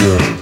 Yeah.